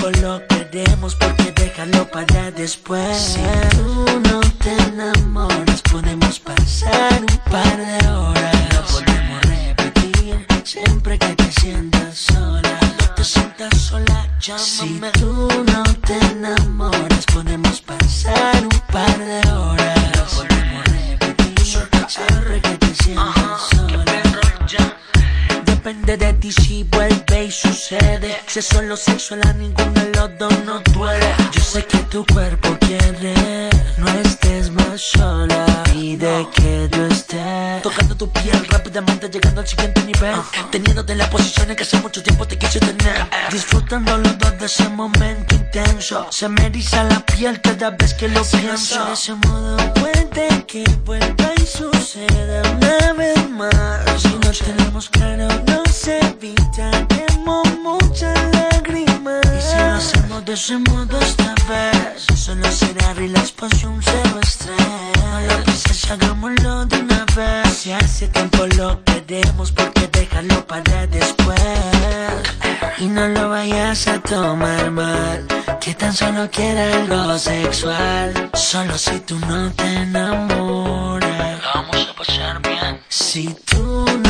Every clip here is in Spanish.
tiempo lo perdemos porque déjalo para después. Si tú no te enamoras, podemos pasar un par de horas. Lo podemos repetir siempre que te sientas sola. No te sientas sola, llámame. Si tú no te enamoras, podemos pasar un par de horas. Lo podemos repetir siempre que te sientas sola. Depende de ti si vuelve y sucede. Si es solo sexual a ningún tu cuerpo quiere No estés más sola. Pide no. que yo esté Tocando tu piel rápidamente Llegando al siguiente nivel. Uh -huh. Teniéndote en la posición en que hace mucho tiempo te quise tener. Disfrutando los dos de ese momento intenso. Se me eriza la piel cada vez que lo pienso. De ese modo puede que vuelva y suceda una vez más. Si no tenemos claro nos evitaremos muchas lágrimas y si lo hacemos de ese modo esta vez, solo será relax, pasión, cero estrés. No lo pienses, hagámoslo de una vez. Si hace tiempo lo queremos, porque déjalo para después. Y no lo vayas a tomar mal, que tan solo quiera algo sexual. Solo si tú no te enamoras, vamos a pasar bien. Si tú no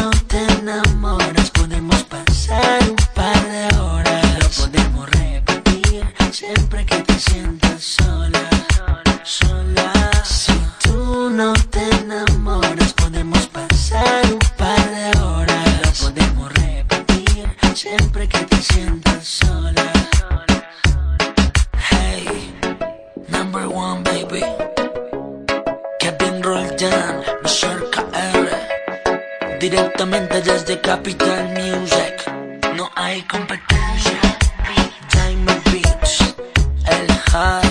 Directamente desde Capital Music. No hay competencia. Time Beats El high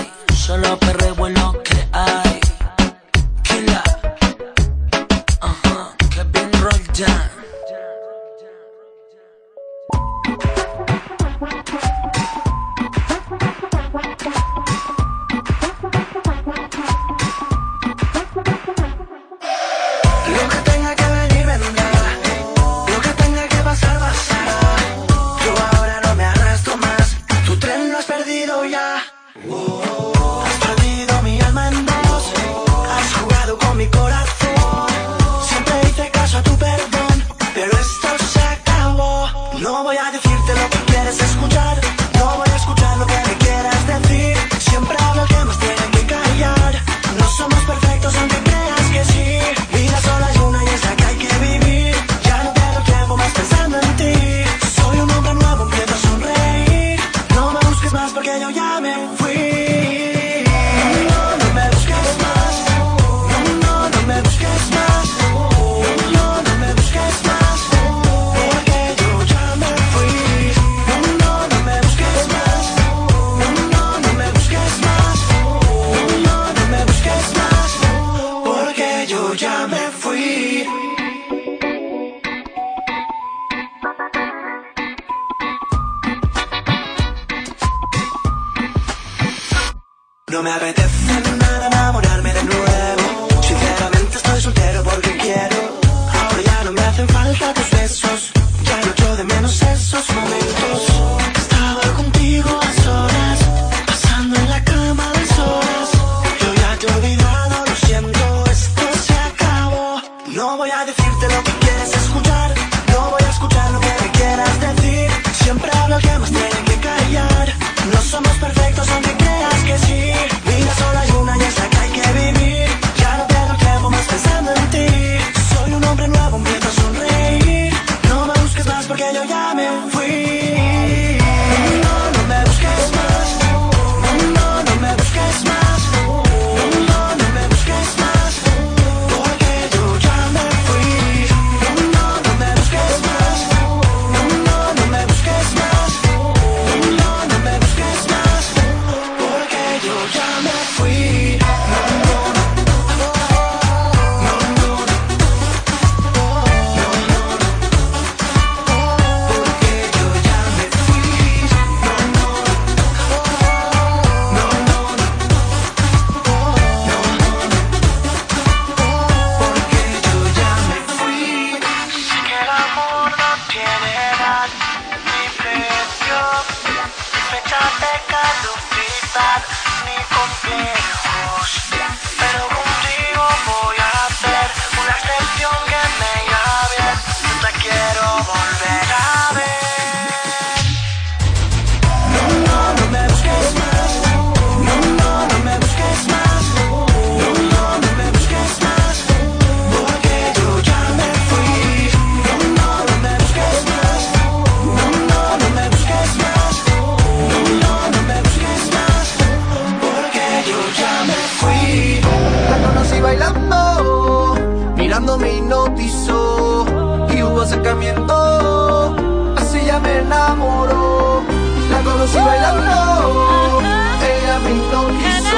acercamiento, así ya me enamoró. La conocí bailando, ella me hipnotizó.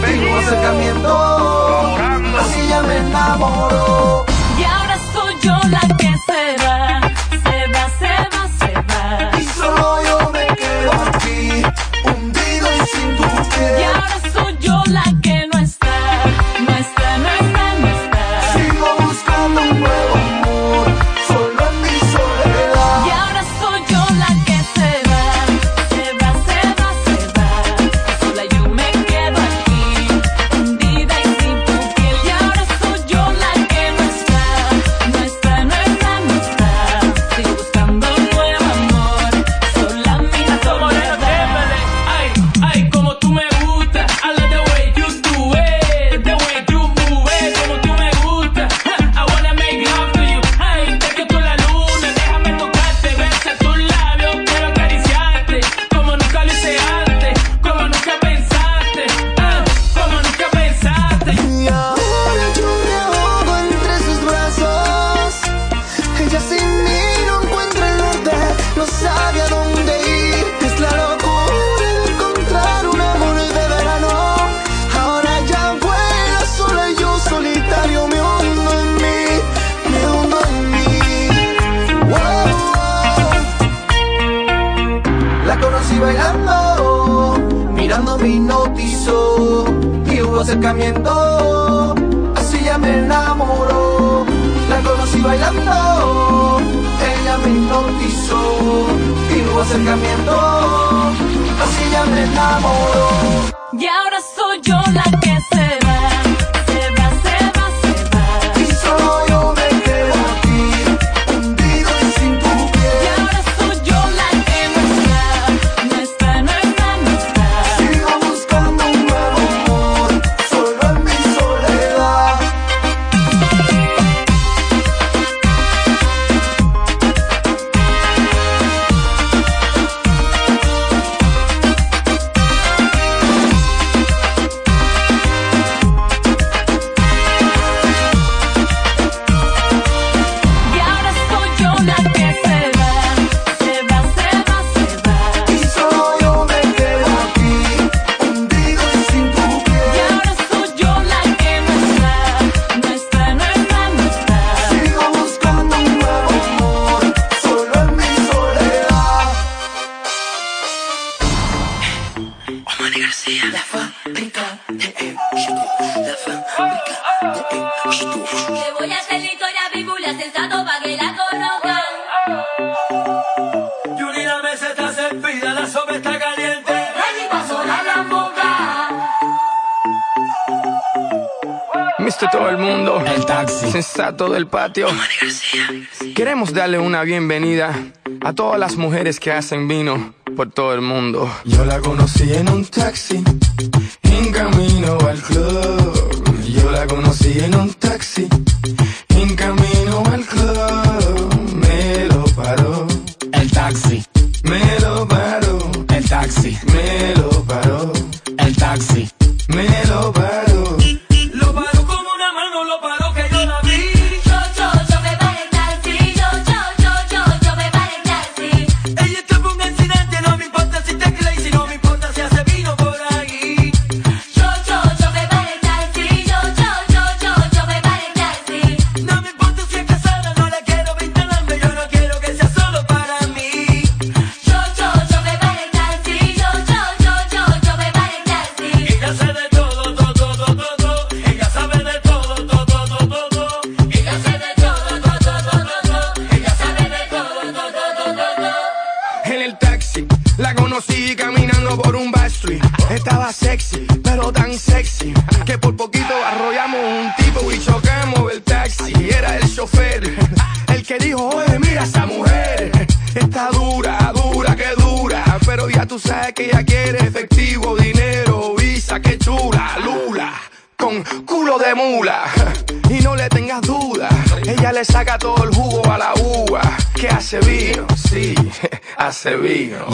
Pero acercamiento, así ya me enamoró. yo la que se todo el patio. Queremos darle una bienvenida a todas las mujeres que hacen vino por todo el mundo. Yo la conocí en un taxi sevino.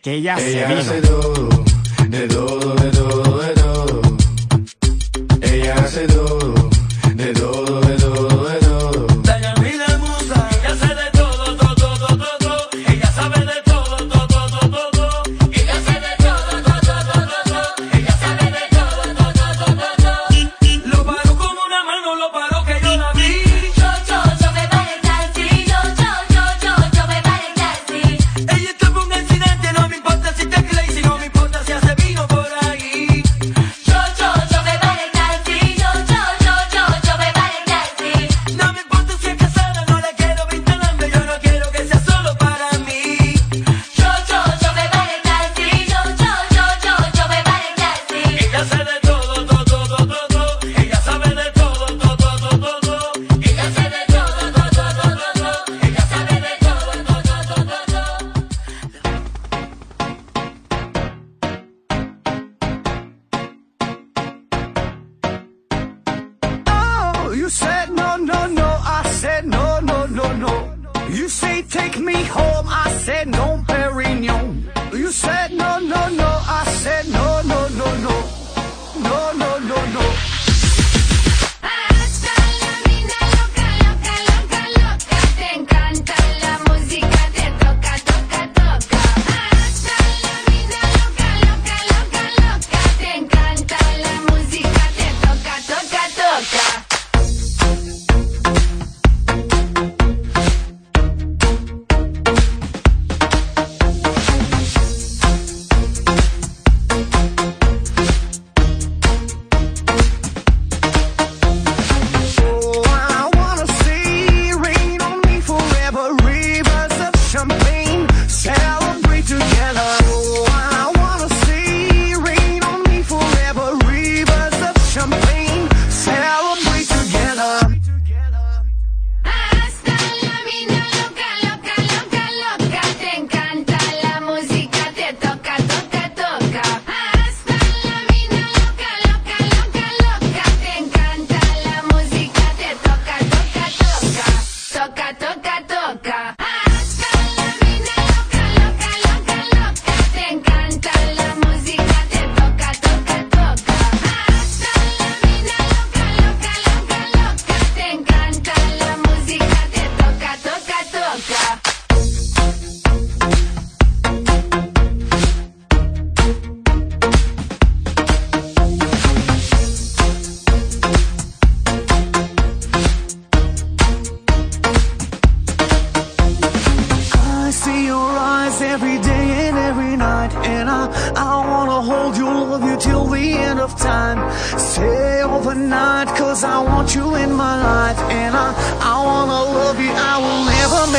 que ella. Hace todo, de todo, de todo, de todo. Ella hace todo.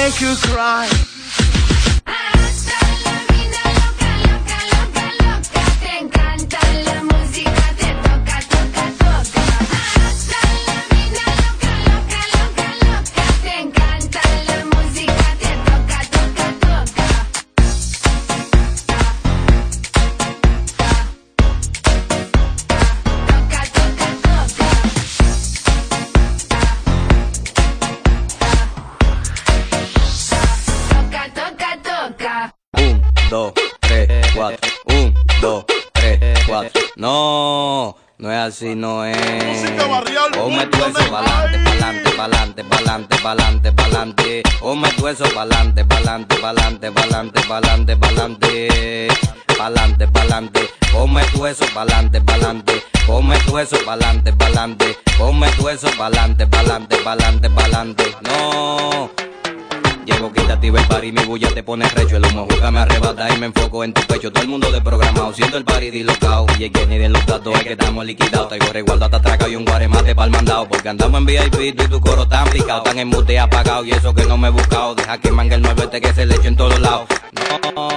Make you cry. Pone recho El humo juega me arrebata y me enfoco en tu pecho Todo el mundo desprogramado, siendo el party dislocado Y el que ni de los datos es que estamos liquidados Traigo resguardo hasta atraca y un guaremate pa'l mandado Porque andamos en VIP tú y tu coro tan picado Tan en mute apagado y eso que no me he buscado Deja que mangue el nuevo este que se le eche en todos lados No.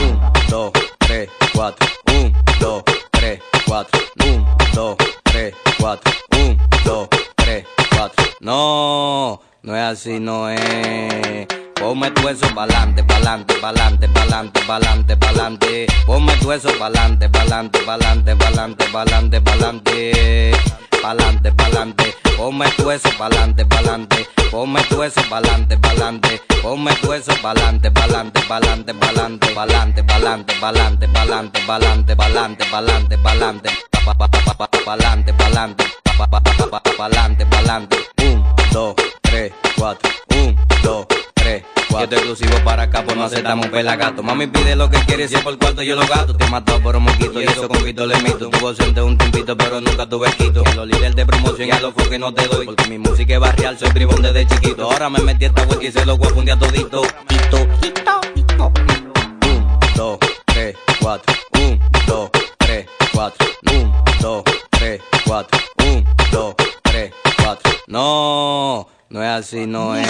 Un, dos, tres, cuatro Un, dos, tres, cuatro Un, dos, tres, cuatro Un, dos, tres, cuatro No, no es así, no es Ponme tu eso pa'lante, pa'lante, pa'lante, pa'lante, pa'lante, pa'lante Ponme tu eso pa'lante, pa'lante, pa'lante, pa'lante, pa'lante, pa'lante Pa'lante, pa'lante Ponme tu eso pa'lante, pa'lante Ponme tu eso pa'lante, pa'lante Ponme tu eso pa'lante, pa'lante, pa'lante, pa'lante Pa'lante, pa'lante, pa'lante, pa'lante, pa'lante, pa'lante, pa'lante, pa'lante Pa- pa- pa- pa- pa- Pa'lante, pa'lante Pa- pa- pa- pa- pa- Pa'lante, pa'lante Un, dos, tres, cuatro estoy exclusivo para acá por no aceptamos pelagato Mami pide lo que quiere, si es por cuarto yo lo gasto. Te matado por un moquito y eso con pito le mito. Tuvo ausente un tiempito pero nunca tuve quito. Los líderes de promoción ya lo fue que no te doy. Porque mi música es barrial, soy bribón desde chiquito. Ahora me metí esta vuelta y se lo voy a fundir todito. Hito, hito, hito Un, dos, tres, cuatro. Un, dos, tres, cuatro. Un, dos, tres, cuatro. Un, dos, tres, cuatro No, no es así, no es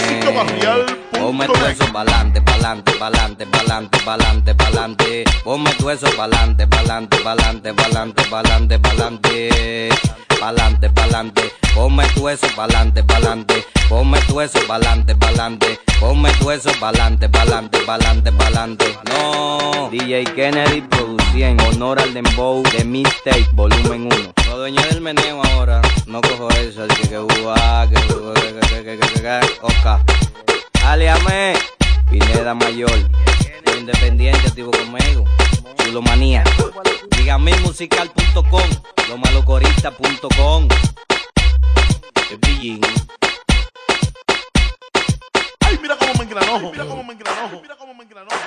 Ponme tu eso pa'lante, pa'lante, pa'lante, pa'lante, pa'lante, pa'lante Ponme tu eso pa'lante, pa'lante, pa'lante, pa'lante, pa'lante, pa'lante Pa'lante, pa'lante Ponme tu eso pa'lante, pa'lante Ponme tu eso pa'lante, pa'lante Ponme tu eso pa'lante, pa'lante, pa'lante, pa'lante No DJ Kennedy producía en honor al dembow de Mistake Volumen 1 Soy dueño del meneo ahora No cojo eso, así que que Oca. Aliame. Pineda Mayor. Independiente, activo conmigo. Chulomanía. Digamilmusical.com. Lomalocorista.com. El pillín. Ay, mira cómo me engranojo. Mira cómo me engranojo. Mira cómo me engranojo.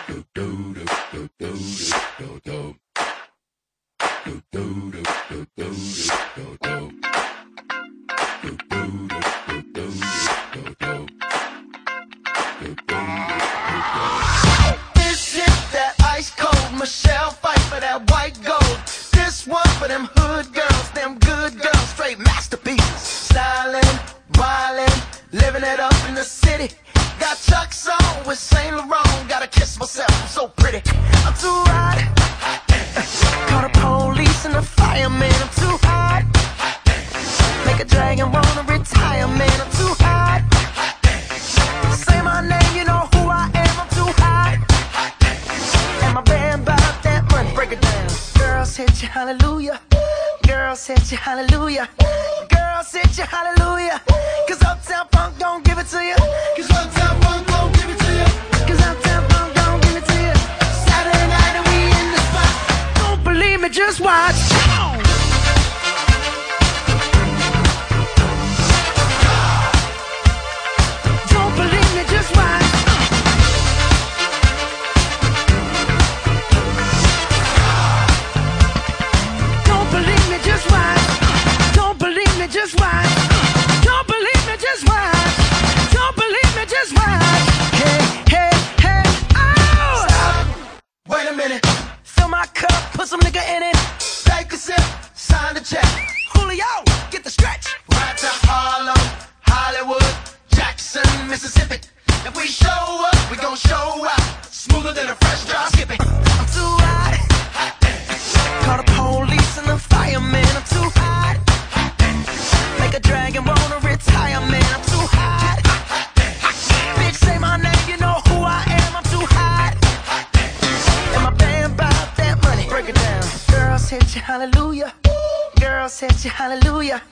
Michelle fight for that white gold. This one for them hood girls, them good girls, straight masterpieces. Stylin', wildin', living it up in the city. Got Chuck's on with Saint Laurent. Gotta kiss myself, I'm so pretty. I'm too hot. hallelujah. Girl, sit your hallelujah. Hallelujah.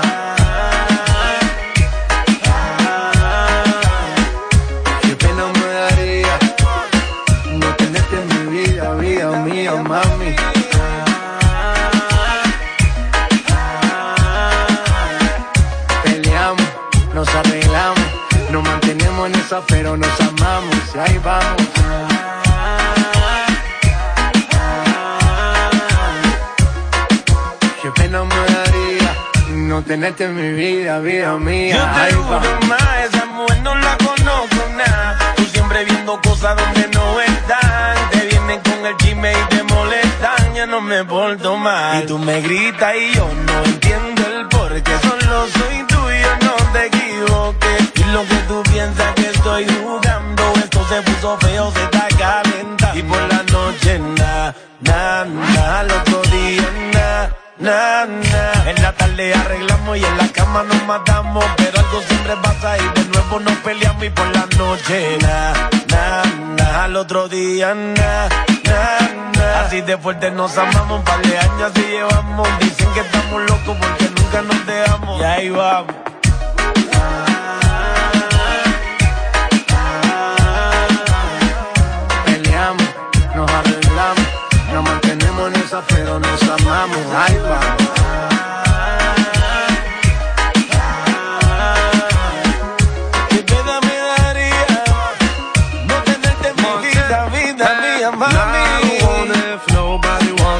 Pero nos amamos y ahí vamos. Qué pena me daría no tenerte en mi vida, vida mía. Yo te ahí juro vamos. más, esa mujer no la conozco nada. Tú siempre viendo cosas donde no están. Te vienen con el chisme y te molestan. Ya no me porto mal. Y tú me gritas y yo no entiendo el por qué. Solo soy tuyo, no te equivoques. Lo que tú piensas que estoy jugando. Esto se puso feo, se está calentando. Y por la noche, na, na, na. Al otro día, na. Na, na. En la tarde arreglamos y en la cama nos matamos. Pero algo siempre pasa y de nuevo nos peleamos. Y por la noche, na, na, na. Al otro día, na, na, na. Así de fuerte nos amamos. Un par de años así llevamos. Dicen que estamos locos porque nunca nos dejamos. Y ahí vamos.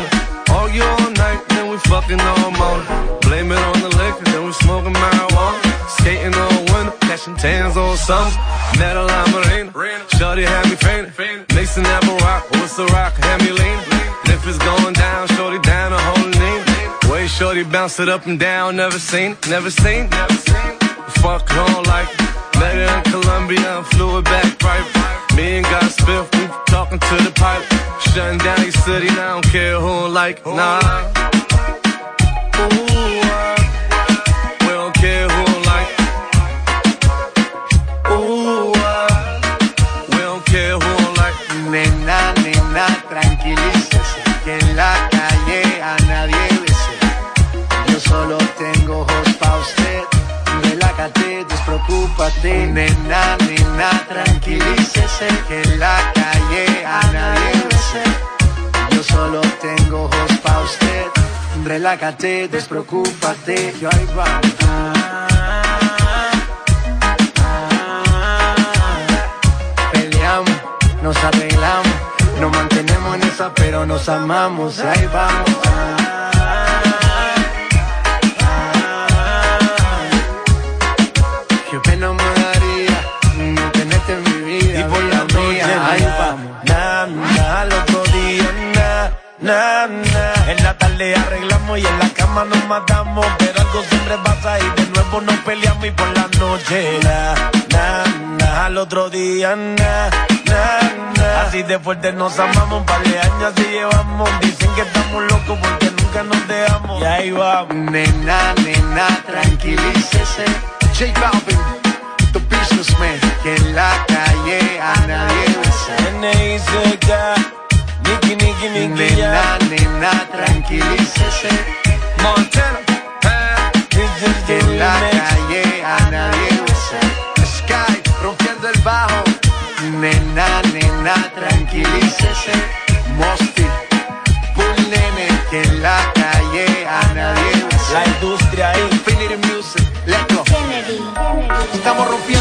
It. Argue all night, then we fucking all morning. Blame it on the liquor, then we smoking marijuana. Skating all winter, catching tans all summer. La marina, shorty had me fainting. Mason never rock, what's the rock? Had me leaning. And if it's going shorty bounce it up and down, never seen, never seen, never seen. Fuck on like met her in Colombia and flew it back right. Me and got spiff, we talking to the pipe. Shutting down your city, I don't care who don't like, nah. Ooh, Nena, tranquilícese, que en la calle a nadie bese. Yo solo tengo ojos pa' usted, relájate, despreocúpate. Yo ahí va. Peleamos, nos arreglamos, nos mantenemos en esa, pero nos amamos. Ahí vamos. Matamos, pero algo siempre pasa y de nuevo nos peleamos y por la noche, na, na, na, al otro día, na, na, na. Así de fuerte nos amamos, un par de años así llevamos, dicen que estamos locos porque nunca nos dejamos. Y ahí vamos. Nena, nena, tranquilícese. J Balvin, the businessman, que en la calle a nadie besa. Nena, nena, tranquilícese. Montana, Que en la calle a nadie besa. Sky, rompiendo el bajo. Nena, nena, tranquilícese. Mosty, Bull Nene, que en la calle a nadie besa. La industria ahí. Infinity Music, let's go. Estamos rompiendo,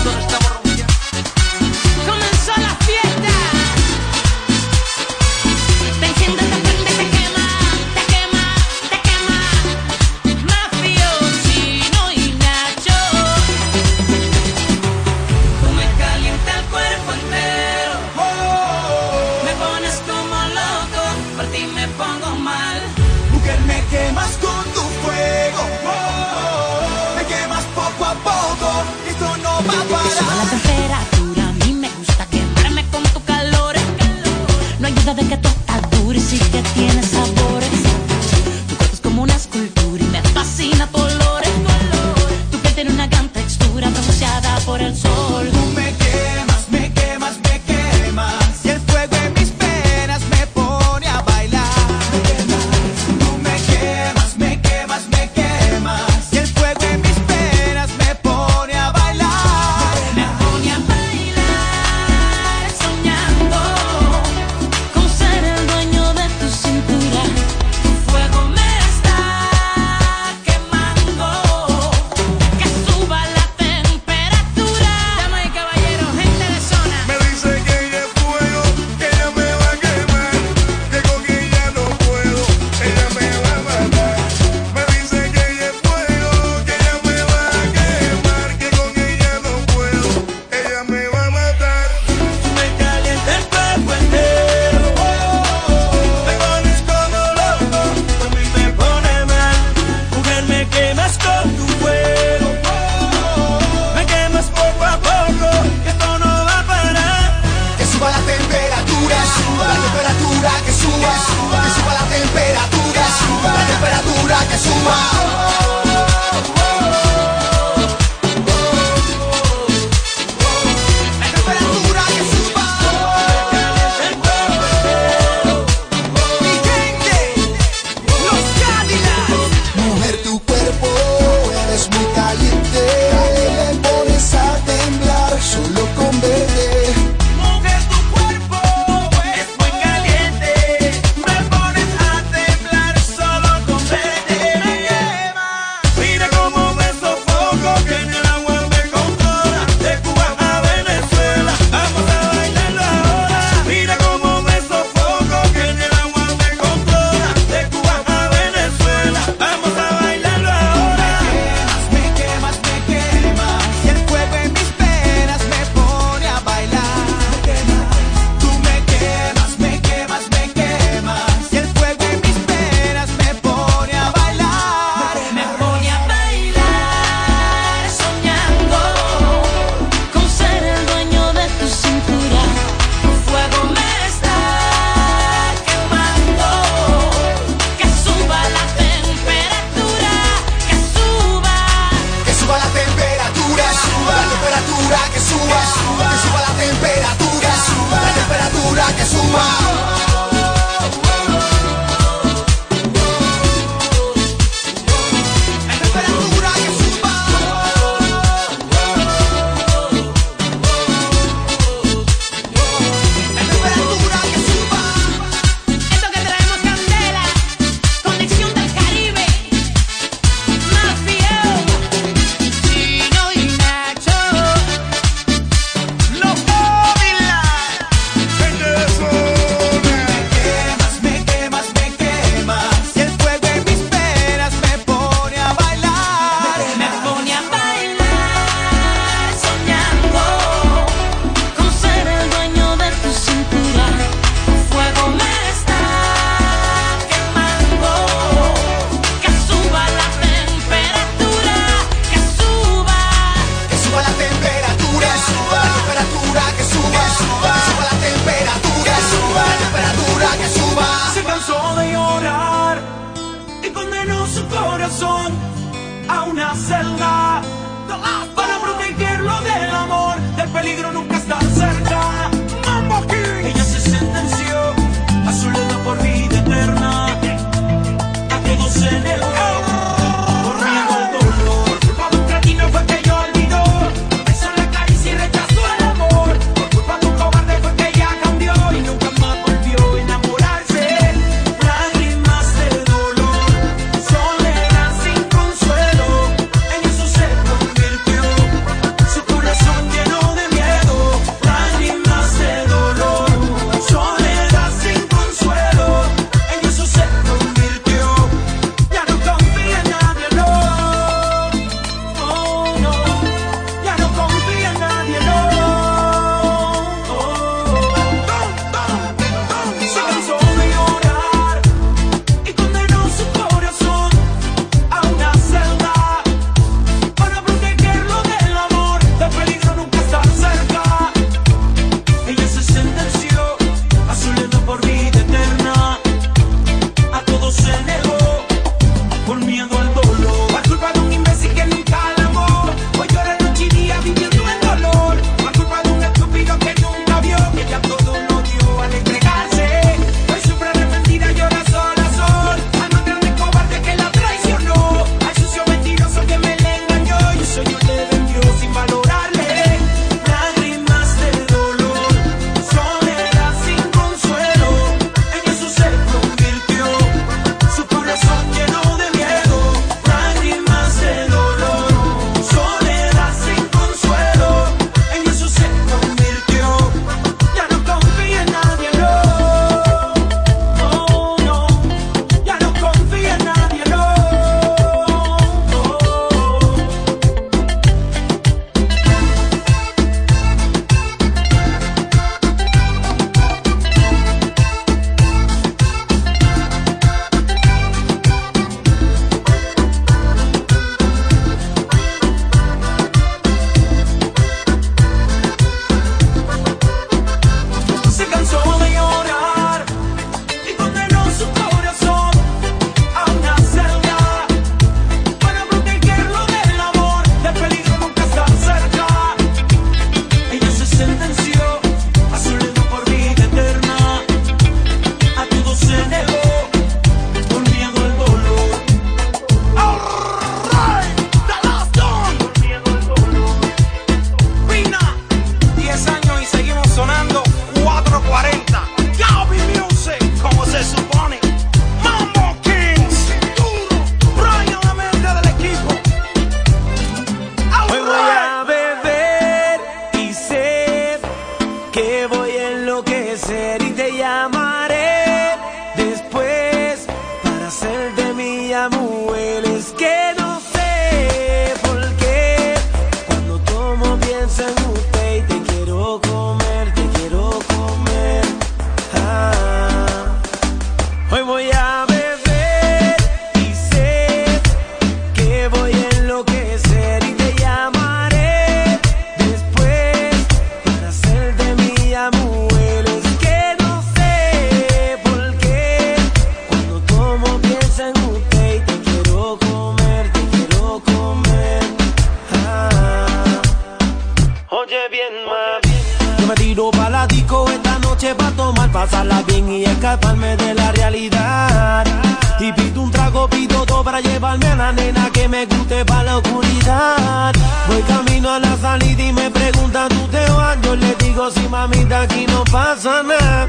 llevarme a la nena que me guste pa' la oscuridad. Voy camino a la salida y me preguntan, ¿tú te vas? Yo le digo, sí, mamita, aquí no pasa nada.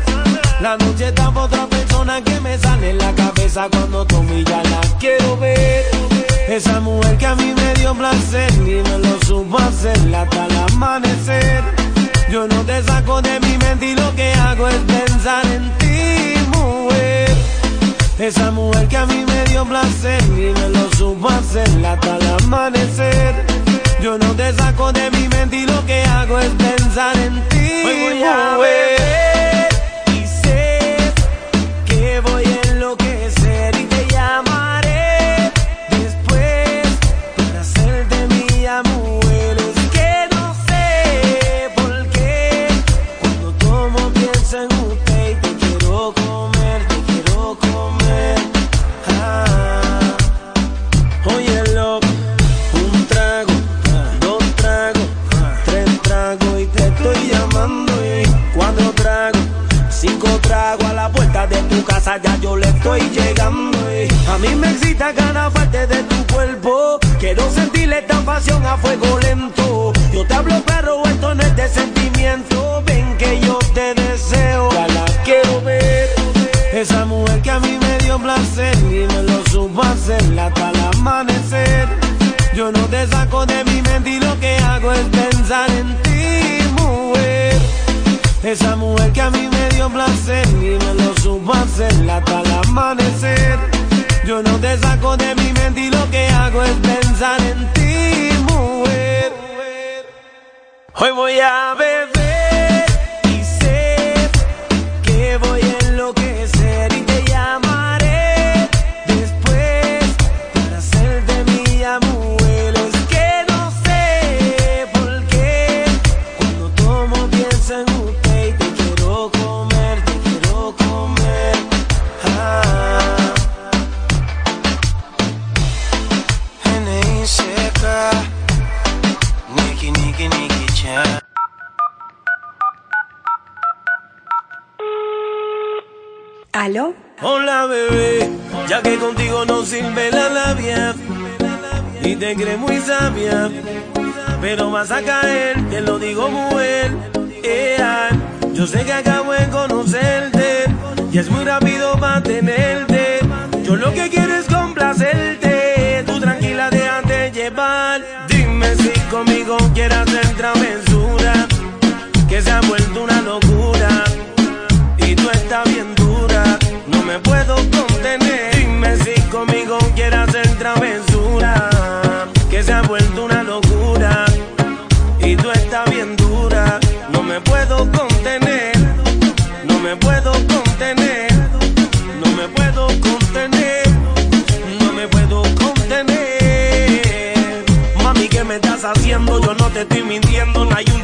La noche está pa' otra persona que me sale en la cabeza cuando tomo y ya la quiero ver. Esa mujer que a mí me dio placer ni me lo supo hacer hasta el amanecer. Yo no te saco de mi mente y lo que hago es pensar en ti, mujer. Esa mujer que a mí me dio placer ni me lo supo hacer hasta el amanecer. Yo no te saco de mi mente y lo que hago es pensar en ti, Hoy voy a mujer. Y sé que voy a enloquecer tu casa, ya yo le estoy llegando. y A mí me excita cada parte de tu cuerpo. Quiero sentirle esta pasión a fuego lento. Yo te hablo, pero esto no es de sentimiento. Ven que yo te deseo, ya la quiero ver. Esa mujer que a mí me dio placer y me lo supo hacer hasta el amanecer. Yo no te saco de mi mente y lo que hago es pensar en ti. Esa mujer que a mí me dio placer y me lo supo hacer hasta el amanecer. Yo no te saco de mi mente y lo que hago es pensar en ti, mujer. Hoy voy a beber crees muy sabia, pero vas a caer, te lo digo mujer. Ea, yo sé que acabo de conocerte y es muy rápido mantenerte. Yo lo que quiero es complacerte, tú tranquila déjate llevar. Dime si conmigo quieres hacer travesura, que se ha vuelto una locura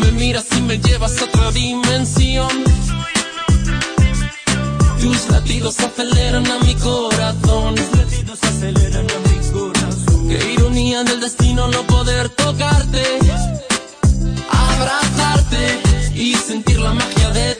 me miras y me llevas a otra dimensión. Tus latidos aceleran a mi corazón. Tus latidos aceleran a mi corazón. Qué ironía del destino no poder tocarte, abrazarte y sentir la magia de ti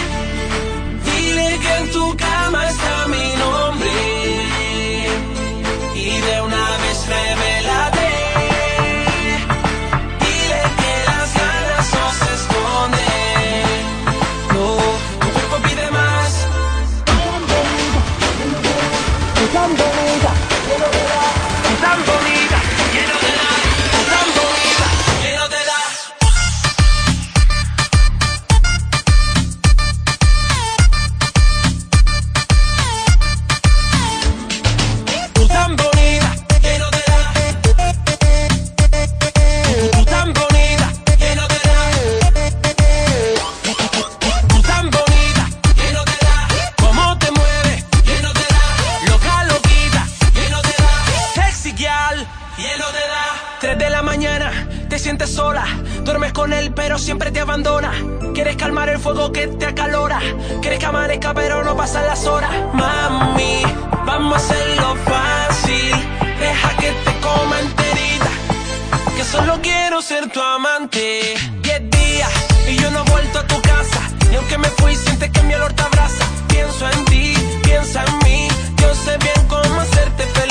que en tu cama está mi siempre te abandona. Quieres calmar el fuego que te acalora. Quieres que amanezca pero no pasan las horas. Mami, vamos a hacerlo fácil. Deja que te coma enterita. Que solo quiero ser tu amante. Diez días y yo no he vuelto a tu casa. Y aunque me fui, sientes que mi olor te abraza. Pienso en ti, piensa en mí. Yo sé bien cómo hacerte feliz.